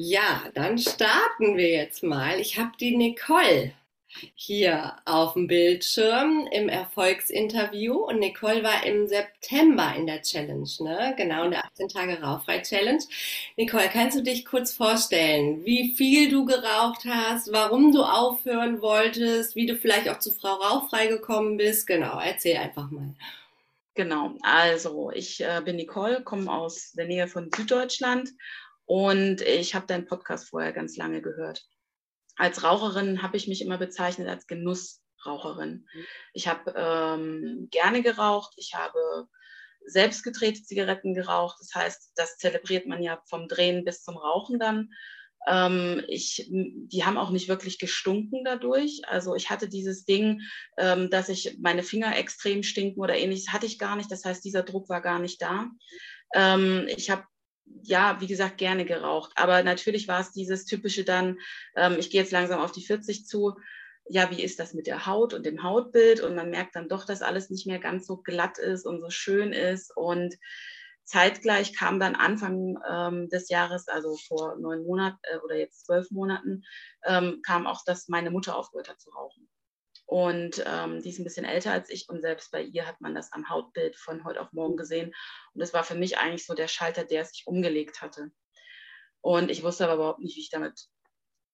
Ja, dann starten wir jetzt mal. Ich habe die Nicole hier auf dem Bildschirm im Erfolgsinterview und Nicole war im September in der Challenge, ne? Genau, in der 18 Tage Rauchfrei Challenge. Nicole, kannst du dich kurz vorstellen, wie viel du geraucht hast, warum du aufhören wolltest, wie du vielleicht auch zu Frau Rauchfrei gekommen bist? Genau, erzähl einfach mal. Genau, also ich äh, bin Nicole, komme aus der Nähe von Süddeutschland und ich habe deinen Podcast vorher ganz lange gehört als Raucherin habe ich mich immer bezeichnet als Genussraucherin. Mhm. Ich habe ähm, gerne geraucht, ich habe selbst gedrehte Zigaretten geraucht. Das heißt, das zelebriert man ja vom Drehen bis zum Rauchen dann. Ähm, ich, die haben auch nicht wirklich gestunken dadurch. Also ich hatte dieses Ding, ähm, dass ich meine Finger extrem stinken oder ähnliches, hatte ich gar nicht. Das heißt, dieser Druck war gar nicht da. Ähm, ich habe ja, wie gesagt, gerne geraucht. Aber natürlich war es dieses typische dann, ähm, ich gehe jetzt langsam auf die 40 zu. Ja, wie ist das mit der Haut und dem Hautbild? Und man merkt dann doch, dass alles nicht mehr ganz so glatt ist und so schön ist. Und zeitgleich kam dann Anfang ähm, des Jahres, also vor neun Monaten äh, oder jetzt zwölf Monaten, ähm, kam auch, dass meine Mutter aufgehört hat zu rauchen. Und ähm, die ist ein bisschen älter als ich und selbst bei ihr hat man das am Hautbild von heute auf morgen gesehen. Und das war für mich eigentlich so der Schalter, der sich umgelegt hatte. Und ich wusste aber überhaupt nicht, wie ich damit,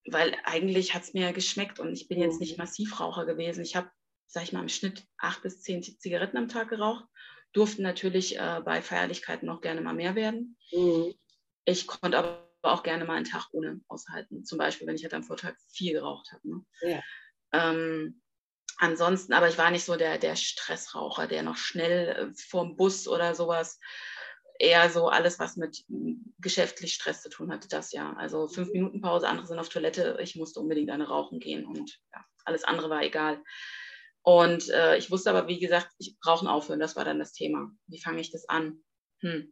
weil eigentlich hat es mir geschmeckt und ich bin jetzt nicht mhm. Massivraucher gewesen. Ich habe, sag ich mal, im Schnitt acht bis zehn Zigaretten am Tag geraucht, durften natürlich äh, bei Feierlichkeiten noch gerne mal mehr werden. Mhm. Ich konnte aber auch gerne mal einen Tag ohne aushalten. Zum Beispiel, wenn ich halt am Vortag viel geraucht habe. Ne? Ja. Ähm, ansonsten, aber ich war nicht so der, der Stressraucher, der noch schnell äh, vorm Bus oder sowas, eher so alles, was mit geschäftlich Stress zu tun hatte, das ja. Also fünf mhm. Minuten Pause, andere sind auf Toilette, ich musste unbedingt eine rauchen gehen und ja, alles andere war egal. Und äh, ich wusste aber, wie gesagt, ich brauche aufhören, das war dann das Thema. Wie fange ich das an? Hm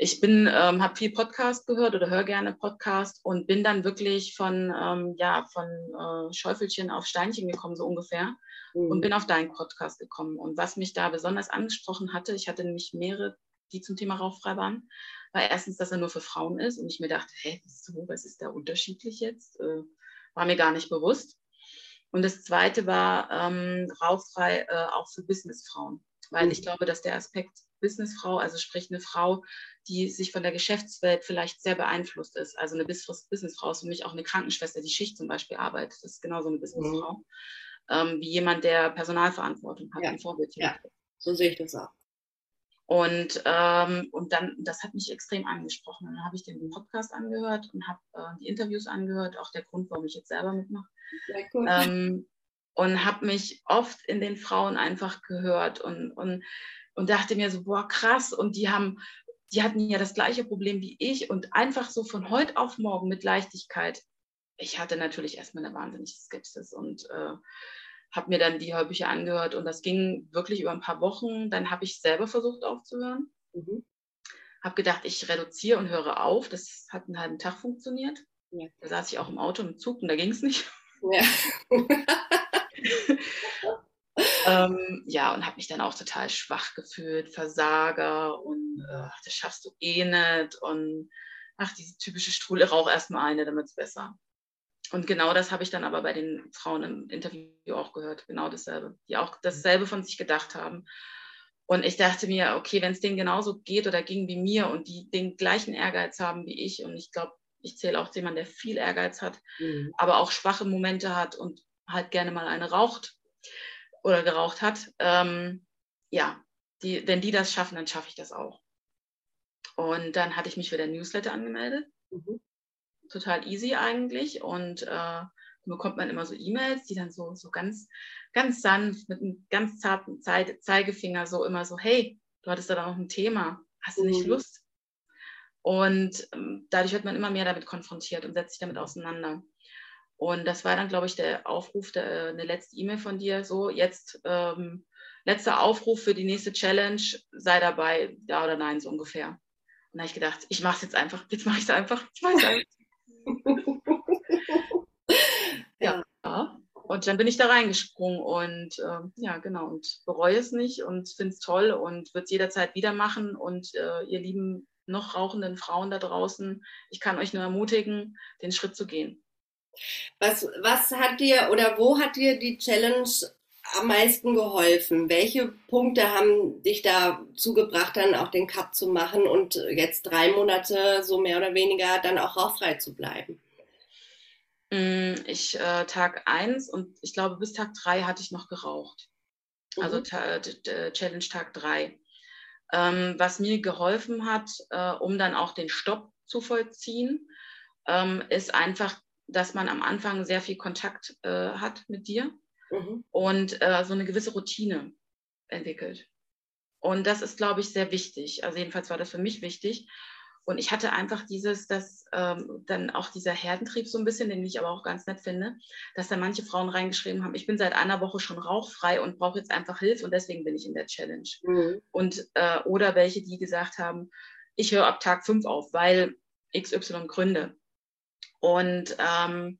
ich bin, ähm, habe viel Podcast gehört oder höre gerne Podcast und bin dann wirklich von, ähm, ja, von äh, Schäufelchen auf Steinchen gekommen, so ungefähr, mhm. und bin auf deinen Podcast gekommen. Und was mich da besonders angesprochen hatte, ich hatte nämlich mehrere, die zum Thema rauchfrei waren, war erstens, dass er nur für Frauen ist und ich mir dachte, hä, wieso, was ist da unterschiedlich jetzt? Äh, war mir gar nicht bewusst. Und das zweite war ähm, rauchfrei äh, auch für Businessfrauen, weil mhm. ich glaube, dass der Aspekt Businessfrau, also sprich eine Frau, die sich von der Geschäftswelt vielleicht sehr beeinflusst ist. Also eine Businessfrau ist für mich auch eine Krankenschwester, die Schicht zum Beispiel arbeitet. Das ist genauso eine Businessfrau. Mhm. Ähm, wie jemand, der Personalverantwortung hat, ja. ein Vorbild. Ja, so sehe ich das auch. Und, ähm, und dann, das hat mich extrem angesprochen. Dann habe ich den Podcast angehört und habe äh, die Interviews angehört, auch der Grund, warum ich jetzt selber mitmache. Cool. Ähm, und habe mich oft in den Frauen einfach gehört und, und und dachte mir so, boah, krass. Und die haben, die hatten ja das gleiche Problem wie ich und einfach so von heute auf morgen mit Leichtigkeit. Ich hatte natürlich erstmal eine wahnsinnige Skepsis und äh, habe mir dann die Hörbücher angehört und das ging wirklich über ein paar Wochen. Dann habe ich selber versucht aufzuhören. Mhm. Habe gedacht, ich reduziere und höre auf. Das hat einen halben Tag funktioniert. Ja. Da saß ich auch im Auto im Zug und da ging es nicht. Ja. ähm, ja, und habe mich dann auch total schwach gefühlt, Versager und äh, das schaffst du eh nicht und ach, diese typische Strule, rauch erstmal eine, damit es besser. Und genau das habe ich dann aber bei den Frauen im Interview auch gehört, genau dasselbe, die auch dasselbe von sich gedacht haben. Und ich dachte mir, okay, wenn es denen genauso geht oder ging wie mir und die den gleichen Ehrgeiz haben wie ich, und ich glaube, ich zähle auch zu jemandem, der viel Ehrgeiz hat, mhm. aber auch schwache Momente hat und halt gerne mal eine raucht, oder geraucht hat, ähm, ja, die, wenn die das schaffen, dann schaffe ich das auch. Und dann hatte ich mich für den Newsletter angemeldet. Mhm. Total easy eigentlich. Und äh, dann bekommt man immer so E-Mails, die dann so, so ganz, ganz sanft mit einem ganz zarten Ze Zeigefinger so immer so, hey, du hattest da noch ein Thema, hast du nicht mhm. Lust? Und ähm, dadurch wird man immer mehr damit konfrontiert und setzt sich damit auseinander. Und das war dann, glaube ich, der Aufruf, der, eine letzte E-Mail von dir, so jetzt ähm, letzter Aufruf für die nächste Challenge, sei dabei, ja oder nein, so ungefähr. Und da habe ich gedacht, ich mache es jetzt einfach, jetzt mache ich es einfach, ich weiß einfach. ja. ja. Und dann bin ich da reingesprungen und äh, ja, genau, und bereue es nicht und finde es toll und würde es jederzeit wieder machen. Und äh, ihr Lieben, noch rauchenden Frauen da draußen, ich kann euch nur ermutigen, den Schritt zu gehen. Was, was hat dir oder wo hat dir die Challenge am meisten geholfen? Welche Punkte haben dich dazu gebracht, dann auch den Cut zu machen und jetzt drei Monate so mehr oder weniger dann auch rauchfrei zu bleiben? Mm, ich äh, Tag 1 und ich glaube bis Tag 3 hatte ich noch geraucht. Also mhm. Also Challenge Tag 3. Ähm, was mir geholfen hat, äh, um dann auch den Stopp zu vollziehen, ähm, ist einfach, dass man am Anfang sehr viel Kontakt äh, hat mit dir mhm. und äh, so eine gewisse Routine entwickelt. Und das ist, glaube ich, sehr wichtig. Also jedenfalls war das für mich wichtig. Und ich hatte einfach dieses, dass ähm, dann auch dieser Herdentrieb so ein bisschen, den ich aber auch ganz nett finde, dass da manche Frauen reingeschrieben haben, ich bin seit einer Woche schon rauchfrei und brauche jetzt einfach Hilfe und deswegen bin ich in der Challenge. Mhm. Und äh, oder welche, die gesagt haben, ich höre ab Tag fünf auf, weil XY Gründe. Und ähm,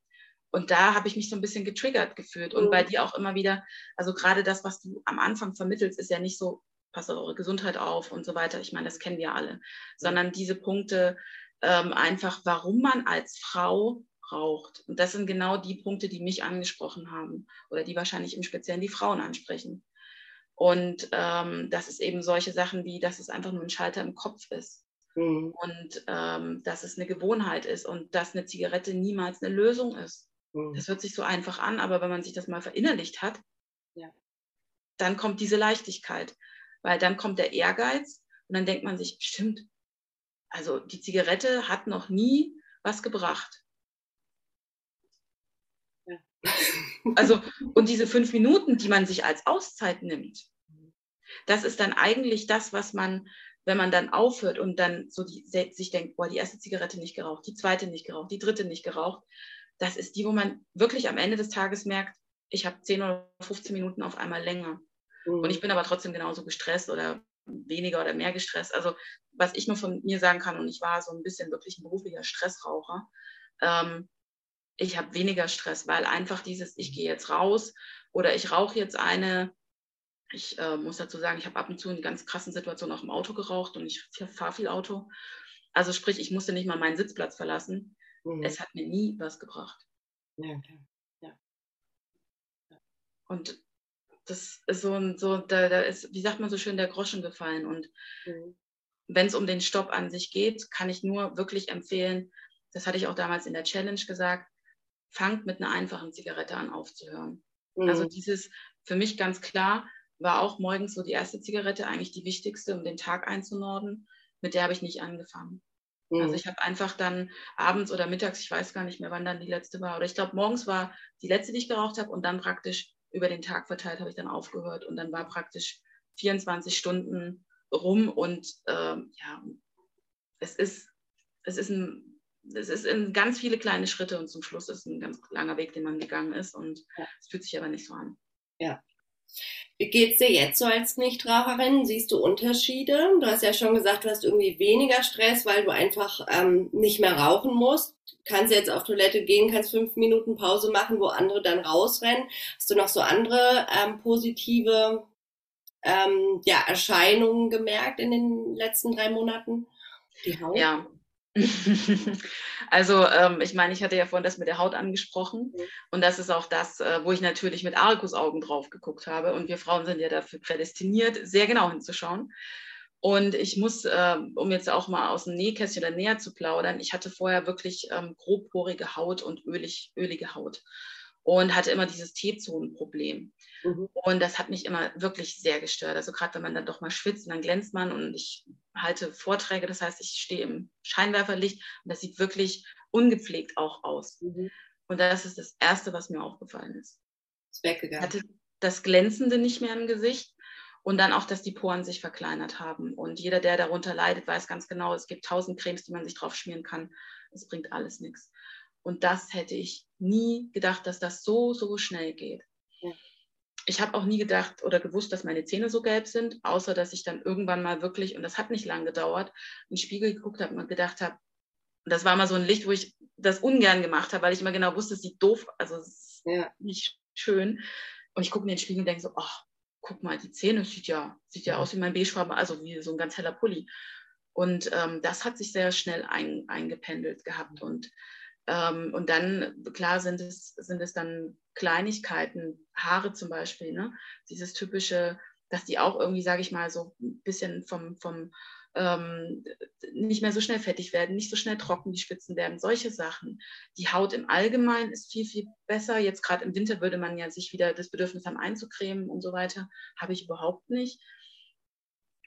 und da habe ich mich so ein bisschen getriggert gefühlt. Und mhm. bei dir auch immer wieder, also gerade das, was du am Anfang vermittelst, ist ja nicht so, passt auf eure Gesundheit auf und so weiter. Ich meine, das kennen wir alle. Sondern diese Punkte ähm, einfach, warum man als Frau raucht. Und das sind genau die Punkte, die mich angesprochen haben oder die wahrscheinlich im Speziellen die Frauen ansprechen. Und ähm, das ist eben solche Sachen wie, dass es einfach nur ein Schalter im Kopf ist. Mhm. Und ähm, dass es eine Gewohnheit ist und dass eine Zigarette niemals eine Lösung ist. Mhm. Das hört sich so einfach an, aber wenn man sich das mal verinnerlicht hat, ja. dann kommt diese Leichtigkeit weil dann kommt der Ehrgeiz und dann denkt man sich, stimmt, also die Zigarette hat noch nie was gebracht. Ja. Also, und diese fünf Minuten, die man sich als Auszeit nimmt, das ist dann eigentlich das, was man, wenn man dann aufhört und dann so die, sich denkt, boah, die erste Zigarette nicht geraucht, die zweite nicht geraucht, die dritte nicht geraucht, das ist die, wo man wirklich am Ende des Tages merkt, ich habe 10 oder 15 Minuten auf einmal länger. Mhm. Und ich bin aber trotzdem genauso gestresst oder weniger oder mehr gestresst. Also was ich nur von mir sagen kann, und ich war so ein bisschen wirklich ein beruflicher Stressraucher, ähm, ich habe weniger Stress, weil einfach dieses, ich gehe jetzt raus oder ich rauche jetzt eine, ich äh, muss dazu sagen, ich habe ab und zu in ganz krassen Situationen auch im Auto geraucht und ich fahre viel Auto. Also sprich, ich musste nicht mal meinen Sitzplatz verlassen. Mhm. Es hat mir nie was gebracht. Ja, okay. ja. Und das ist so ein, so, da, da ist, wie sagt man so schön, der Groschen gefallen. Und mhm. wenn es um den Stopp an sich geht, kann ich nur wirklich empfehlen, das hatte ich auch damals in der Challenge gesagt, fangt mit einer einfachen Zigarette an aufzuhören. Mhm. Also dieses, für mich ganz klar, war auch morgens so die erste Zigarette eigentlich die wichtigste, um den Tag einzunorden. Mit der habe ich nicht angefangen. Also mhm. Also ich habe einfach dann abends oder mittags, ich weiß gar nicht mehr, wann dann die letzte war, oder ich glaube, morgens war die letzte, die ich geraucht habe und dann praktisch über den Tag verteilt habe ich dann aufgehört und dann war praktisch 24 Stunden rum und ähm, ja, es ist, es ist ein, es ist in ganz viele kleine Schritte und zum Schluss ist ein ganz langer Weg, den man gegangen ist und ja. es fühlt sich aber nicht so an. Ja. Wie geht es dir jetzt so als Nichtraucherin? Siehst du Unterschiede? Du hast ja schon gesagt, du hast irgendwie weniger Stress, weil du einfach ähm, nicht mehr rauchen musst kannst jetzt auf Toilette gehen, kannst fünf Minuten Pause machen, wo andere dann rausrennen. Hast du noch so andere ähm, positive ähm, ja, Erscheinungen gemerkt in den letzten drei Monaten? Die Haut? Ja. also ähm, ich meine, ich hatte ja vorhin das mit der Haut angesprochen mhm. und das ist auch das, äh, wo ich natürlich mit Argusaugen drauf geguckt habe und wir Frauen sind ja dafür prädestiniert, sehr genau hinzuschauen. Und ich muss, äh, um jetzt auch mal aus dem Nähkästchen oder näher zu plaudern, ich hatte vorher wirklich ähm, grobporige Haut und ölig, ölige Haut und hatte immer dieses T-Zonen-Problem. Mhm. Und das hat mich immer wirklich sehr gestört. Also gerade wenn man dann doch mal schwitzt und dann glänzt man und ich halte Vorträge, das heißt, ich stehe im Scheinwerferlicht und das sieht wirklich ungepflegt auch aus. Mhm. Und das ist das Erste, was mir aufgefallen ist. Ist weggegangen. Ich hatte das Glänzende nicht mehr im Gesicht und dann auch, dass die Poren sich verkleinert haben. Und jeder, der darunter leidet, weiß ganz genau, es gibt tausend Cremes, die man sich drauf schmieren kann. Es bringt alles nichts. Und das hätte ich nie gedacht, dass das so, so schnell geht. Ja. Ich habe auch nie gedacht oder gewusst, dass meine Zähne so gelb sind, außer dass ich dann irgendwann mal wirklich, und das hat nicht lange gedauert, in den Spiegel geguckt habe und gedacht habe, das war mal so ein Licht, wo ich das ungern gemacht habe, weil ich immer genau wusste, es sieht doof, also es ist ja. nicht schön. Und ich gucke in den Spiegel und denke so, ach, guck mal, die Zähne sieht ja, sieht ja aus wie mein beigefarben, also wie so ein ganz heller Pulli. Und ähm, das hat sich sehr schnell ein, eingependelt gehabt. Und, ähm, und dann, klar, sind es, sind es dann Kleinigkeiten, Haare zum Beispiel, ne? dieses typische, dass die auch irgendwie, sage ich mal, so ein bisschen vom, vom ähm, nicht mehr so schnell fettig werden, nicht so schnell trocken, die Spitzen werden, solche Sachen. Die Haut im Allgemeinen ist viel, viel besser. Jetzt gerade im Winter würde man ja sich wieder das Bedürfnis haben, einzucremen und so weiter. Habe ich überhaupt nicht.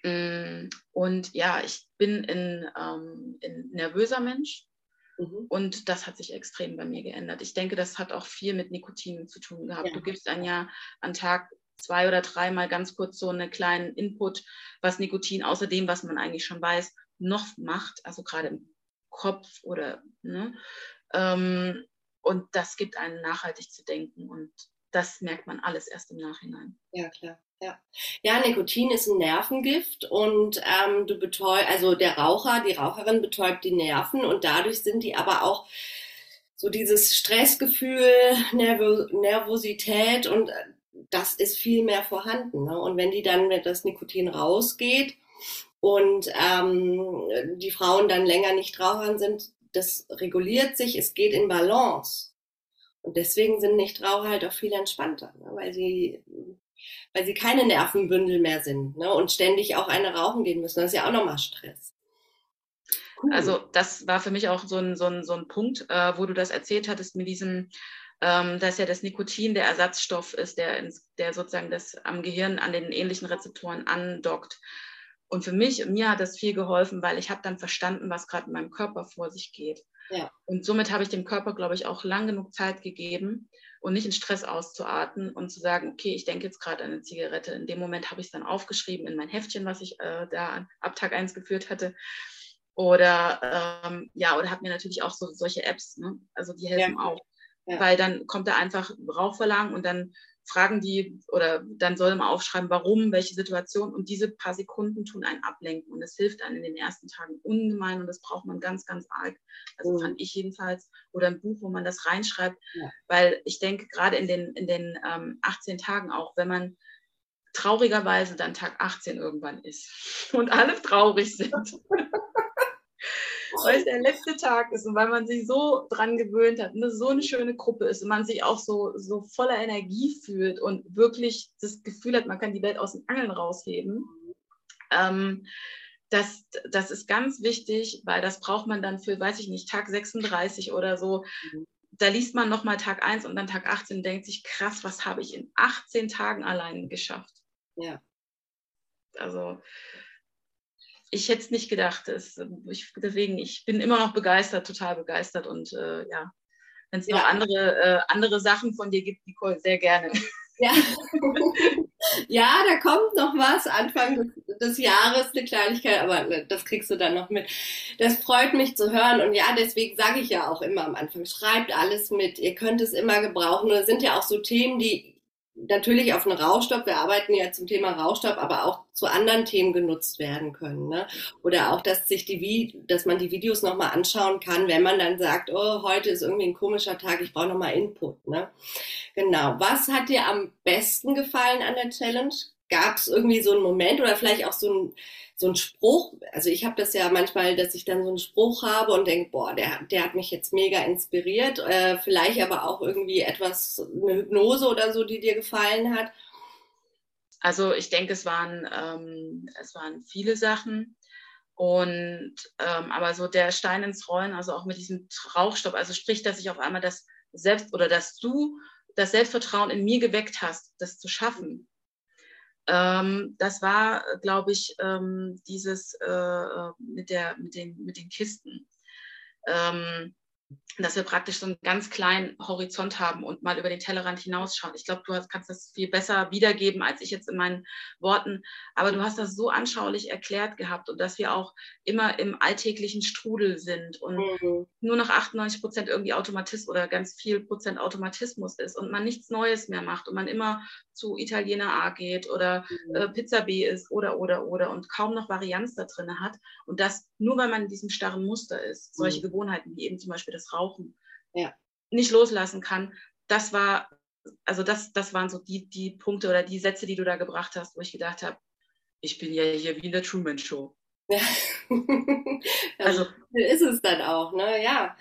Mm, und ja, ich bin ein, ähm, ein nervöser Mensch. Mhm. Und das hat sich extrem bei mir geändert. Ich denke, das hat auch viel mit Nikotin zu tun gehabt. Ja. Du gibst ein Jahr an Tag zwei oder dreimal ganz kurz so einen kleinen Input, was Nikotin außer dem, was man eigentlich schon weiß, noch macht, also gerade im Kopf oder ne? Ähm, und das gibt einen nachhaltig zu denken und das merkt man alles erst im Nachhinein. Ja, klar. Ja. ja, Nikotin ist ein Nervengift und ähm, du betäubst, also der Raucher, die Raucherin betäubt die Nerven und dadurch sind die aber auch so dieses Stressgefühl, Nervo Nervosität und äh, das ist viel mehr vorhanden. Ne? Und wenn die dann, wenn das Nikotin rausgeht und ähm, die Frauen dann länger nicht Rauchern sind, das reguliert sich, es geht in Balance. Und deswegen sind Nichtraucher halt auch viel entspannter, ne? weil sie weil sie keine Nervenbündel mehr sind ne? und ständig auch eine rauchen gehen müssen. Das ist ja auch nochmal Stress. Cool. Also das war für mich auch so ein, so ein, so ein Punkt, äh, wo du das erzählt hattest mit diesem, ähm, dass ja das Nikotin der Ersatzstoff ist, der, ins, der sozusagen das am Gehirn an den ähnlichen Rezeptoren andockt. Und für mich, mir hat das viel geholfen, weil ich habe dann verstanden, was gerade in meinem Körper vor sich geht. Ja. Und somit habe ich dem Körper, glaube ich, auch lang genug Zeit gegeben und nicht in Stress auszuarten und zu sagen, okay, ich denke jetzt gerade an eine Zigarette. In dem Moment habe ich es dann aufgeschrieben in mein Heftchen, was ich äh, da ab Tag 1 geführt hatte. Oder ähm, ja, oder habe mir natürlich auch so solche Apps, ne? also die helfen ja. auch. Ja. Weil dann kommt da einfach Rauchverlangen und dann fragen die oder dann soll man aufschreiben, warum, welche Situation und diese paar Sekunden tun einen ablenken und es hilft einem in den ersten Tagen ungemein und das braucht man ganz, ganz arg. Also mhm. fand ich jedenfalls oder ein Buch, wo man das reinschreibt, ja. weil ich denke gerade in den, in den ähm, 18 Tagen auch, wenn man traurigerweise dann Tag 18 irgendwann ist und alle traurig sind. weil es der letzte Tag ist und weil man sich so dran gewöhnt hat, eine, so eine schöne Gruppe ist und man sich auch so, so voller Energie fühlt und wirklich das Gefühl hat, man kann die Welt aus den Angeln rausheben. Ähm, das, das ist ganz wichtig, weil das braucht man dann für, weiß ich nicht, Tag 36 oder so. Da liest man nochmal Tag 1 und dann Tag 18 und denkt sich, krass, was habe ich in 18 Tagen allein geschafft? Ja. Also ich hätte es nicht gedacht. Es, ich, deswegen, ich bin immer noch begeistert, total begeistert. Und äh, ja, wenn es ja. noch andere, äh, andere Sachen von dir gibt, Nicole, sehr gerne. Ja. ja, da kommt noch was Anfang des, des, Jahres, eine Kleinigkeit, aber das kriegst du dann noch mit. Das freut mich zu hören und ja, deswegen sage ich ja auch immer am Anfang, schreibt alles mit. Ihr könnt es immer gebrauchen. Das sind ja auch so Themen, die natürlich auf einen Rauchstopp, wir arbeiten ja zum Thema Rauchstopp, aber auch zu anderen Themen genutzt werden können. Ne? Oder auch, dass sich die, dass man die Videos nochmal anschauen kann, wenn man dann sagt, oh, heute ist irgendwie ein komischer Tag, ich brauche nochmal Input. Ne? Genau. Was hat dir am besten gefallen an der Challenge? Gab es irgendwie so einen Moment oder vielleicht auch so ein so Spruch, also ich habe das ja manchmal, dass ich dann so einen Spruch habe und denke, boah, der, der hat mich jetzt mega inspiriert, äh, vielleicht aber auch irgendwie etwas, eine Hypnose oder so, die dir gefallen hat. Also ich denke, es waren, ähm, es waren viele Sachen. Und ähm, aber so der Stein ins Rollen, also auch mit diesem Rauchstopp, also sprich, dass ich auf einmal das Selbst oder dass du das Selbstvertrauen in mir geweckt hast, das zu schaffen. Ähm, das war, glaube ich, ähm, dieses äh, äh, mit, der, mit, den, mit den Kisten. Ähm, dass wir praktisch so einen ganz kleinen Horizont haben und mal über den Tellerrand hinausschauen. Ich glaube, du kannst das viel besser wiedergeben als ich jetzt in meinen Worten, aber du hast das so anschaulich erklärt gehabt und dass wir auch immer im alltäglichen Strudel sind und mhm. nur noch 98 Prozent irgendwie Automatismus oder ganz viel Prozent Automatismus ist und man nichts Neues mehr macht und man immer zu Italiener A geht oder mhm. äh, Pizza B ist oder oder oder und kaum noch Varianz da drin hat und das nur weil man in diesem starren Muster ist, solche mhm. Gewohnheiten wie eben zum Beispiel das Rauchen, ja. nicht loslassen kann. Das war, also das, das waren so die, die Punkte oder die Sätze, die du da gebracht hast, wo ich gedacht habe, ich bin ja hier wie in der Truman Show. Ja. also ist es dann auch, ne? Ja.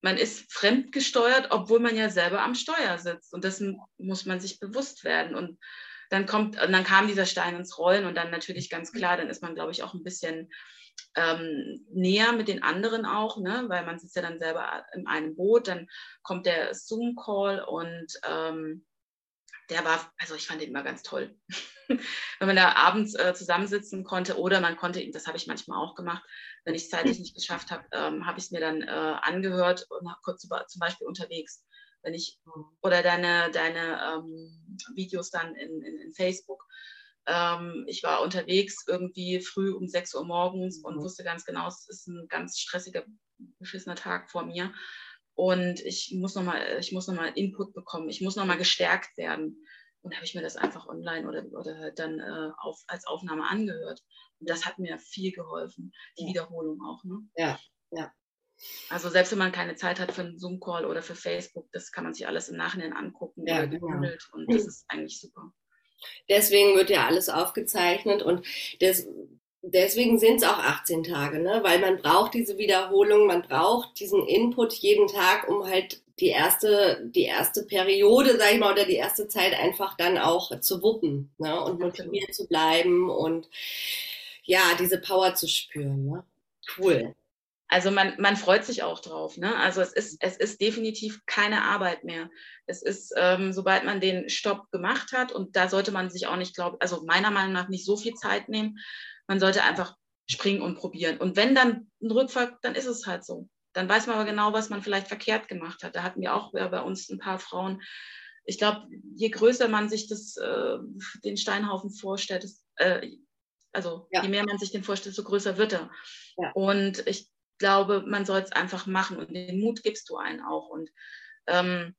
Man ist fremdgesteuert, obwohl man ja selber am Steuer sitzt. Und das muss man sich bewusst werden. Und dann kommt, und dann kam dieser Stein ins Rollen und dann natürlich ganz klar, dann ist man, glaube ich, auch ein bisschen ähm, näher mit den anderen auch, ne? weil man sitzt ja dann selber in einem Boot, dann kommt der Zoom-Call und ähm, der war, also ich fand den immer ganz toll. wenn man da abends äh, zusammensitzen konnte oder man konnte, das habe ich manchmal auch gemacht, wenn ich es zeitlich nicht geschafft habe, ähm, habe ich es mir dann äh, angehört und kurz über, zum Beispiel unterwegs, wenn ich oder deine, deine ähm, Videos dann in, in, in Facebook. Ähm, ich war unterwegs irgendwie früh um 6 Uhr morgens und mhm. wusste ganz genau, es ist ein ganz stressiger, beschissener Tag vor mir. Und ich muss nochmal, ich muss nochmal Input bekommen, ich muss nochmal gestärkt werden. Und habe ich mir das einfach online oder, oder halt dann äh, auf, als Aufnahme angehört. Und das hat mir viel geholfen, die ja. Wiederholung auch. Ne? Ja, ja. Also selbst wenn man keine Zeit hat für einen Zoom-Call oder für Facebook, das kann man sich alles im Nachhinein angucken ja, oder genau. und das ist eigentlich super. Deswegen wird ja alles aufgezeichnet und das, deswegen sind es auch 18 Tage, ne? weil man braucht diese Wiederholung, man braucht diesen Input jeden Tag, um halt die erste, die erste Periode, sag ich mal, oder die erste Zeit einfach dann auch zu wuppen ne? und motiviert zu bleiben und ja, diese Power zu spüren. Ne? Cool. Also man, man freut sich auch drauf. Ne? Also es ist, es ist definitiv keine Arbeit mehr. Es ist, ähm, sobald man den Stopp gemacht hat, und da sollte man sich auch nicht, glaube also meiner Meinung nach nicht so viel Zeit nehmen, man sollte einfach springen und probieren. Und wenn dann ein Rückfall, dann ist es halt so. Dann weiß man aber genau, was man vielleicht verkehrt gemacht hat. Da hatten wir auch bei uns ein paar Frauen. Ich glaube, je größer man sich das, äh, den Steinhaufen vorstellt, das, äh, also ja. je mehr man sich den vorstellt, so größer wird er. Ja. Und ich glaube, man soll es einfach machen und den Mut gibst du einen auch. Und ähm,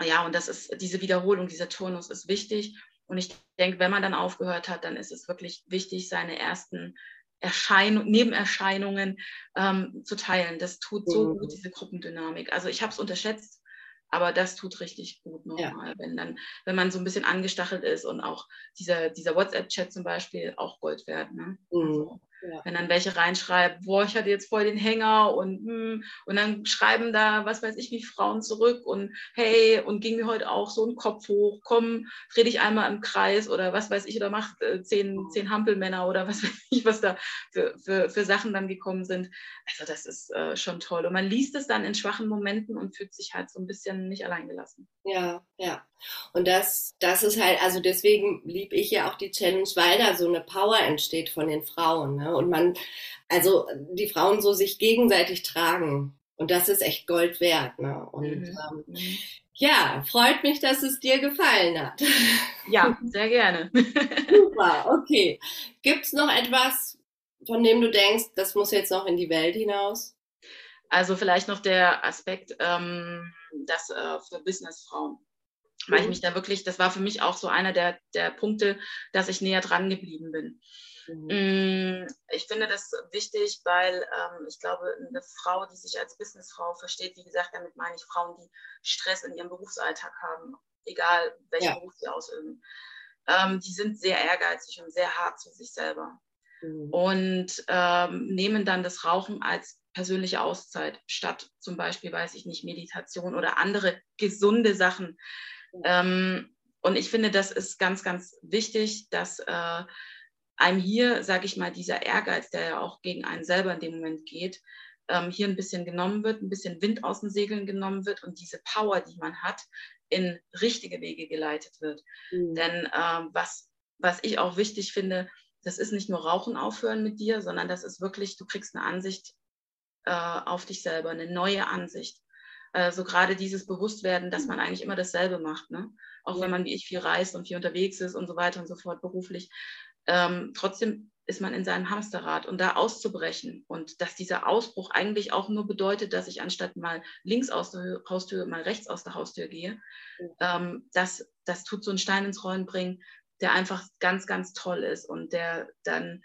ja, und das ist diese Wiederholung, dieser Turnus ist wichtig. Und ich denke, wenn man dann aufgehört hat, dann ist es wirklich wichtig, seine ersten Erscheinung, Nebenerscheinungen ähm, zu teilen. Das tut so mhm. gut, diese Gruppendynamik. Also ich habe es unterschätzt, aber das tut richtig gut nochmal, ja. wenn dann, wenn man so ein bisschen angestachelt ist und auch dieser, dieser WhatsApp-Chat zum Beispiel auch Gold wert. Ne? Mhm. Also, ja. Wenn dann welche reinschreiben, boah, ich hatte jetzt voll den Hänger und, hm, und dann schreiben da, was weiß ich, wie Frauen zurück und hey, und ging mir heute auch so ein Kopf hoch, komm, dreh dich einmal im Kreis oder was weiß ich, oder mach äh, zehn, zehn Hampelmänner oder was weiß ich, was da für, für, für Sachen dann gekommen sind. Also das ist äh, schon toll. Und man liest es dann in schwachen Momenten und fühlt sich halt so ein bisschen nicht alleingelassen. Ja, ja. Und das, das ist halt, also deswegen liebe ich ja auch die Challenge, weil da so eine Power entsteht von den Frauen. Ne? Und man, also die Frauen so sich gegenseitig tragen. Und das ist echt Gold wert. Ne? Und mhm. ähm, mhm. ja, freut mich, dass es dir gefallen hat. Ja, sehr gerne. Super, okay. Gibt es noch etwas, von dem du denkst, das muss jetzt noch in die Welt hinaus? Also vielleicht noch der Aspekt, ähm, dass äh, für Businessfrauen weil ich mhm. mich da wirklich, das war für mich auch so einer der, der Punkte, dass ich näher dran geblieben bin. Mhm. Mm, ich finde das wichtig, weil ähm, ich glaube, eine Frau, die sich als Businessfrau versteht, wie gesagt, damit meine ich Frauen, die Stress in ihrem Berufsalltag haben, egal welchen ja. Beruf sie ausüben, ähm, die sind sehr ehrgeizig und sehr hart zu sich selber mhm. und ähm, nehmen dann das Rauchen als persönliche Auszeit statt zum Beispiel, weiß ich nicht, Meditation oder andere gesunde Sachen. Ähm, und ich finde, das ist ganz, ganz wichtig, dass äh, einem hier, sage ich mal, dieser Ehrgeiz, der ja auch gegen einen selber in dem Moment geht, ähm, hier ein bisschen genommen wird, ein bisschen Wind aus den Segeln genommen wird und diese Power, die man hat, in richtige Wege geleitet wird. Mhm. Denn ähm, was, was ich auch wichtig finde, das ist nicht nur Rauchen aufhören mit dir, sondern das ist wirklich, du kriegst eine Ansicht äh, auf dich selber, eine neue Ansicht. Äh, so gerade dieses Bewusstwerden, dass man eigentlich immer dasselbe macht. Ne? Auch ja. wenn man wie ich viel reist und viel unterwegs ist und so weiter und so fort beruflich. Ähm, trotzdem ist man in seinem Hamsterrad und da auszubrechen und dass dieser Ausbruch eigentlich auch nur bedeutet, dass ich anstatt mal links aus der Haustür mal rechts aus der Haustür gehe, ja. ähm, das, das tut so einen Stein ins Rollen bringen, der einfach ganz, ganz toll ist und der dann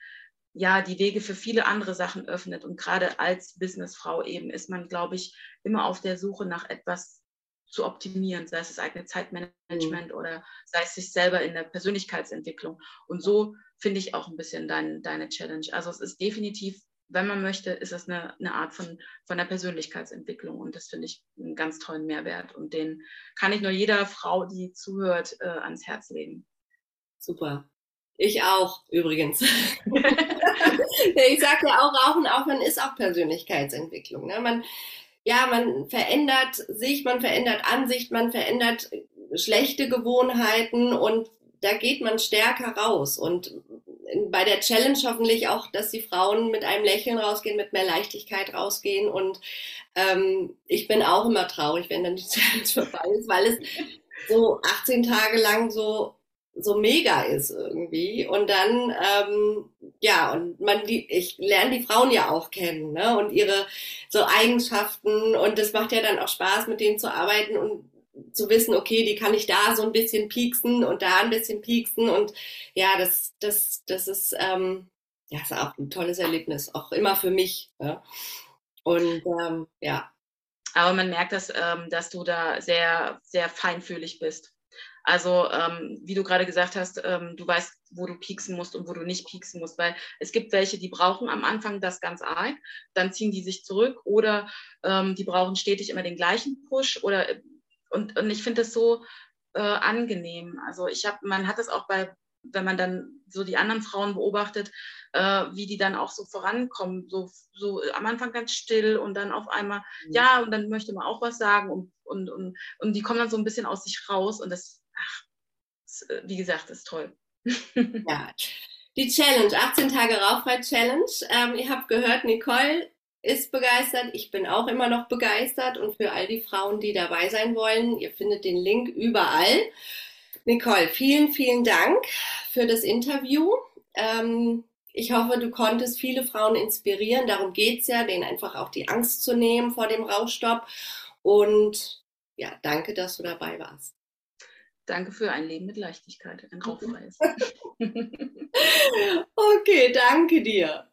ja die Wege für viele andere Sachen öffnet. Und gerade als Businessfrau eben ist man, glaube ich, immer auf der Suche nach etwas zu optimieren, sei es das eigene Zeitmanagement mhm. oder sei es sich selber in der Persönlichkeitsentwicklung. Und so finde ich auch ein bisschen dein, deine Challenge. Also es ist definitiv, wenn man möchte, ist es eine, eine Art von, von der Persönlichkeitsentwicklung und das finde ich einen ganz tollen Mehrwert und den kann ich nur jeder Frau, die zuhört, äh, ans Herz legen. Super. Ich auch, übrigens. ich sage ja auch, Rauchen Aufhören ist auch Persönlichkeitsentwicklung. Ne? Man, ja, man verändert sich, man verändert Ansicht, man verändert schlechte Gewohnheiten und da geht man stärker raus. Und bei der Challenge hoffentlich auch, dass die Frauen mit einem Lächeln rausgehen, mit mehr Leichtigkeit rausgehen. Und ähm, ich bin auch immer traurig, wenn dann die Challenge vorbei ist, weil es so 18 Tage lang so so mega ist irgendwie. Und dann, ähm, ja, und man, die, ich lerne die Frauen ja auch kennen, ne? Und ihre so Eigenschaften und das macht ja dann auch Spaß, mit denen zu arbeiten und zu wissen, okay, die kann ich da so ein bisschen pieksen und da ein bisschen pieksen und ja, das, das, das ist, ähm, ja, ist auch ein tolles Erlebnis, auch immer für mich. Ja? Und ähm, ja. Aber man merkt, dass, ähm, dass du da sehr, sehr feinfühlig bist. Also ähm, wie du gerade gesagt hast, ähm, du weißt, wo du pieksen musst und wo du nicht pieksen musst, weil es gibt welche, die brauchen am Anfang das ganz arg, dann ziehen die sich zurück oder ähm, die brauchen stetig immer den gleichen Push oder und, und ich finde das so äh, angenehm. Also ich habe, man hat es auch bei, wenn man dann so die anderen Frauen beobachtet, äh, wie die dann auch so vorankommen, so, so am Anfang ganz still und dann auf einmal, mhm. ja, und dann möchte man auch was sagen und, und, und, und die kommen dann so ein bisschen aus sich raus und das ach, äh, wie gesagt, ist toll. ja. Die Challenge, 18 Tage Rauchfrei Challenge. Ähm, ihr habt gehört, Nicole ist begeistert. Ich bin auch immer noch begeistert. Und für all die Frauen, die dabei sein wollen, ihr findet den Link überall. Nicole, vielen, vielen Dank für das Interview. Ähm, ich hoffe, du konntest viele Frauen inspirieren. Darum geht es ja, denen einfach auch die Angst zu nehmen vor dem Rauchstopp. Und ja, danke, dass du dabei warst. Danke für ein Leben mit Leichtigkeit, ein rauchfreies. okay, danke dir.